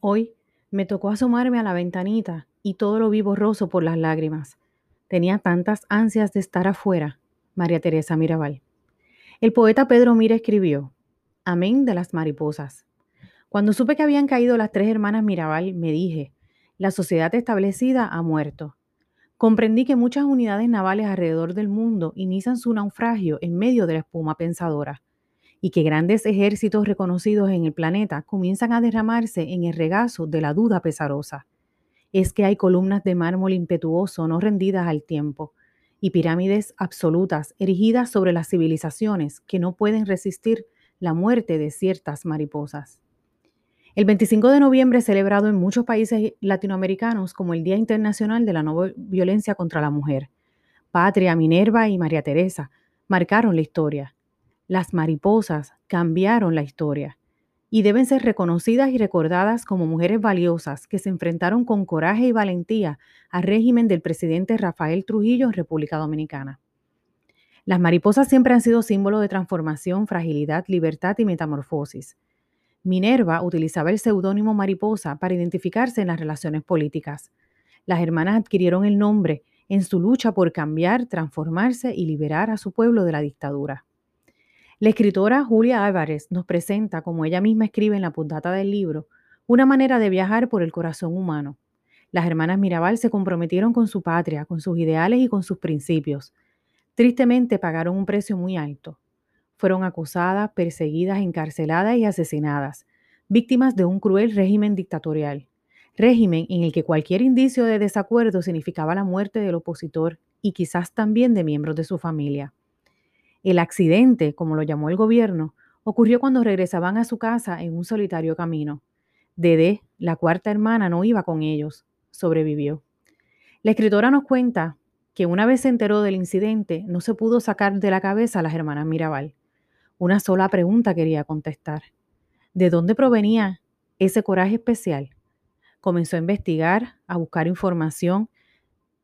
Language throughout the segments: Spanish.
Hoy me tocó asomarme a la ventanita y todo lo vi borroso por las lágrimas. Tenía tantas ansias de estar afuera. María Teresa Mirabal. El poeta Pedro Mira escribió, Amén de las mariposas. Cuando supe que habían caído las tres hermanas Mirabal, me dije, la sociedad establecida ha muerto. Comprendí que muchas unidades navales alrededor del mundo inician su naufragio en medio de la espuma pensadora y que grandes ejércitos reconocidos en el planeta comienzan a derramarse en el regazo de la duda pesarosa. Es que hay columnas de mármol impetuoso no rendidas al tiempo y pirámides absolutas erigidas sobre las civilizaciones que no pueden resistir la muerte de ciertas mariposas. El 25 de noviembre celebrado en muchos países latinoamericanos como el Día Internacional de la No Violencia contra la Mujer. Patria, Minerva y María Teresa marcaron la historia las mariposas cambiaron la historia y deben ser reconocidas y recordadas como mujeres valiosas que se enfrentaron con coraje y valentía al régimen del presidente Rafael Trujillo en República Dominicana. Las mariposas siempre han sido símbolo de transformación, fragilidad, libertad y metamorfosis. Minerva utilizaba el seudónimo mariposa para identificarse en las relaciones políticas. Las hermanas adquirieron el nombre en su lucha por cambiar, transformarse y liberar a su pueblo de la dictadura. La escritora Julia Álvarez nos presenta, como ella misma escribe en la postdata del libro, una manera de viajar por el corazón humano. Las hermanas Mirabal se comprometieron con su patria, con sus ideales y con sus principios. Tristemente pagaron un precio muy alto. Fueron acusadas, perseguidas, encarceladas y asesinadas, víctimas de un cruel régimen dictatorial, régimen en el que cualquier indicio de desacuerdo significaba la muerte del opositor y quizás también de miembros de su familia. El accidente, como lo llamó el gobierno, ocurrió cuando regresaban a su casa en un solitario camino. Dede, la cuarta hermana, no iba con ellos, sobrevivió. La escritora nos cuenta que una vez se enteró del incidente, no se pudo sacar de la cabeza a las hermanas Mirabal. Una sola pregunta quería contestar. ¿De dónde provenía ese coraje especial? Comenzó a investigar, a buscar información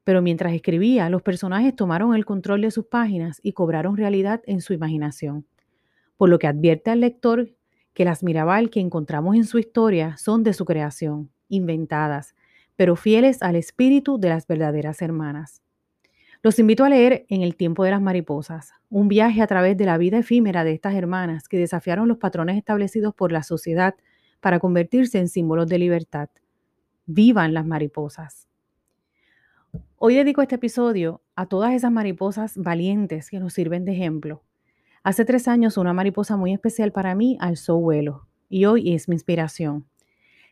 pero mientras escribía, los personajes tomaron el control de sus páginas y cobraron realidad en su imaginación, por lo que advierte al lector que las Mirabal que encontramos en su historia son de su creación, inventadas, pero fieles al espíritu de las verdaderas hermanas. Los invito a leer En el tiempo de las mariposas, un viaje a través de la vida efímera de estas hermanas que desafiaron los patrones establecidos por la sociedad para convertirse en símbolos de libertad. Vivan las mariposas. Hoy dedico este episodio a todas esas mariposas valientes que nos sirven de ejemplo. Hace tres años una mariposa muy especial para mí alzó vuelo y hoy es mi inspiración.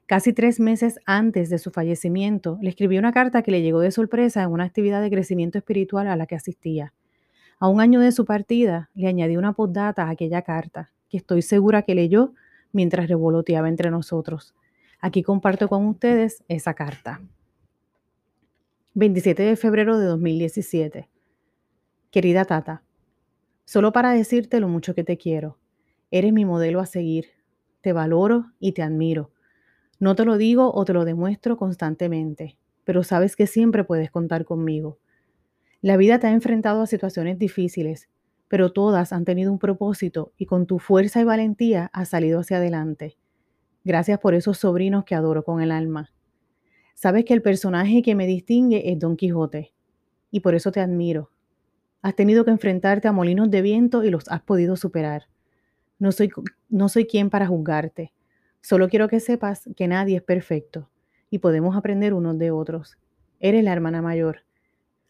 Casi tres meses antes de su fallecimiento, le escribí una carta que le llegó de sorpresa en una actividad de crecimiento espiritual a la que asistía. A un año de su partida, le añadí una postdata a aquella carta, que estoy segura que leyó mientras revoloteaba entre nosotros. Aquí comparto con ustedes esa carta. 27 de febrero de 2017. Querida Tata, solo para decirte lo mucho que te quiero. Eres mi modelo a seguir. Te valoro y te admiro. No te lo digo o te lo demuestro constantemente, pero sabes que siempre puedes contar conmigo. La vida te ha enfrentado a situaciones difíciles, pero todas han tenido un propósito y con tu fuerza y valentía has salido hacia adelante. Gracias por esos sobrinos que adoro con el alma. Sabes que el personaje que me distingue es Don Quijote y por eso te admiro. Has tenido que enfrentarte a molinos de viento y los has podido superar. No soy, no soy quien para juzgarte. Solo quiero que sepas que nadie es perfecto y podemos aprender unos de otros. Eres la hermana mayor,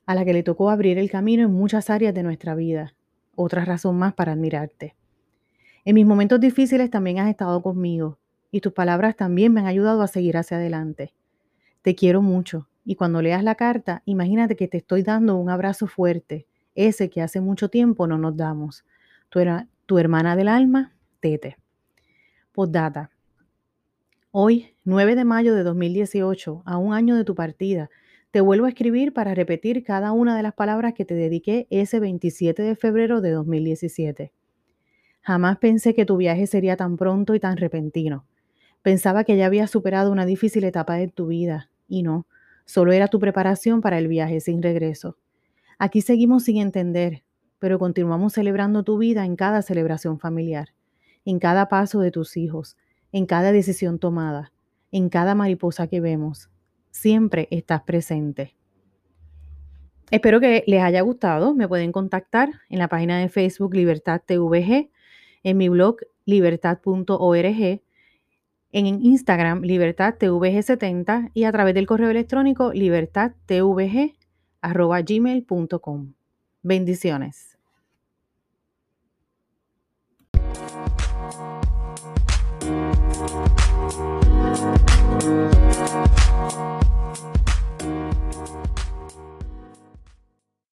a la que le tocó abrir el camino en muchas áreas de nuestra vida. Otra razón más para admirarte. En mis momentos difíciles también has estado conmigo y tus palabras también me han ayudado a seguir hacia adelante. Te quiero mucho y cuando leas la carta, imagínate que te estoy dando un abrazo fuerte, ese que hace mucho tiempo no nos damos. Tu, tu hermana del alma, Tete. Postdata. Hoy, 9 de mayo de 2018, a un año de tu partida, te vuelvo a escribir para repetir cada una de las palabras que te dediqué ese 27 de febrero de 2017. Jamás pensé que tu viaje sería tan pronto y tan repentino. Pensaba que ya habías superado una difícil etapa de tu vida, y no, solo era tu preparación para el viaje sin regreso. Aquí seguimos sin entender, pero continuamos celebrando tu vida en cada celebración familiar, en cada paso de tus hijos, en cada decisión tomada. en cada mariposa que vemos. Siempre estás presente. Espero que les haya gustado. Me pueden contactar en la página de Facebook Libertad TVG, en mi blog libertad.org, en Instagram Libertad TVG70 y a través del correo electrónico libertadtvg.gmail.com. Bendiciones.